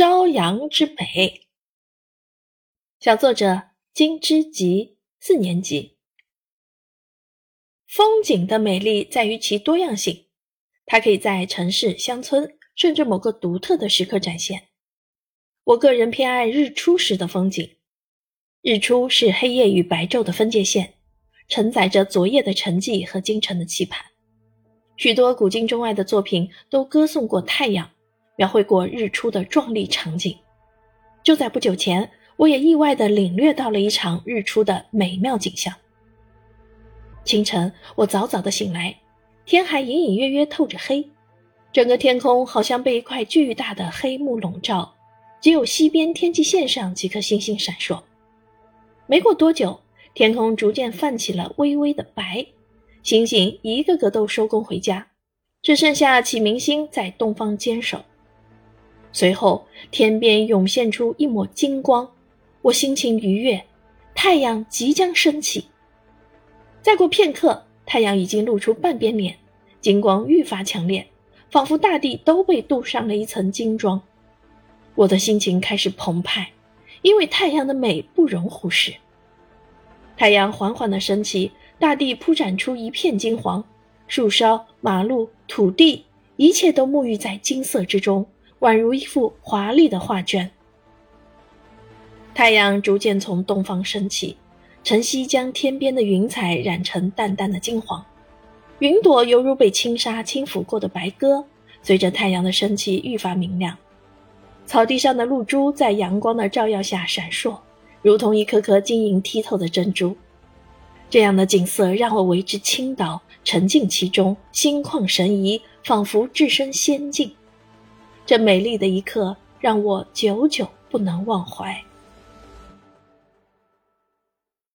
朝阳之美。小作者金之吉，四年级。风景的美丽在于其多样性，它可以在城市、乡村，甚至某个独特的时刻展现。我个人偏爱日出时的风景。日出是黑夜与白昼的分界线，承载着昨夜的沉寂和今晨的期盼。许多古今中外的作品都歌颂过太阳，描绘过日出的壮丽场景。就在不久前，我也意外地领略到了一场日出的美妙景象。清晨，我早早的醒来，天还隐隐约约透着黑，整个天空好像被一块巨大的黑幕笼罩，只有西边天际线上几颗星星闪烁。没过多久，天空逐渐泛起了微微的白。星星一个个都收工回家，只剩下启明星在东方坚守。随后，天边涌现出一抹金光，我心情愉悦，太阳即将升起。再过片刻，太阳已经露出半边脸，金光愈发强烈，仿佛大地都被镀上了一层金装。我的心情开始澎湃，因为太阳的美不容忽视。太阳缓缓地升起。大地铺展出一片金黄，树梢、马路、土地，一切都沐浴在金色之中，宛如一幅华丽的画卷。太阳逐渐从东方升起，晨曦将天边的云彩染成淡淡的金黄，云朵犹如被轻纱轻抚过的白鸽，随着太阳的升起愈发明亮。草地上的露珠在阳光的照耀下闪烁，如同一颗颗晶莹剔透的珍珠。这样的景色让我为之倾倒，沉浸其中，心旷神怡，仿佛置身仙境。这美丽的一刻让我久久不能忘怀。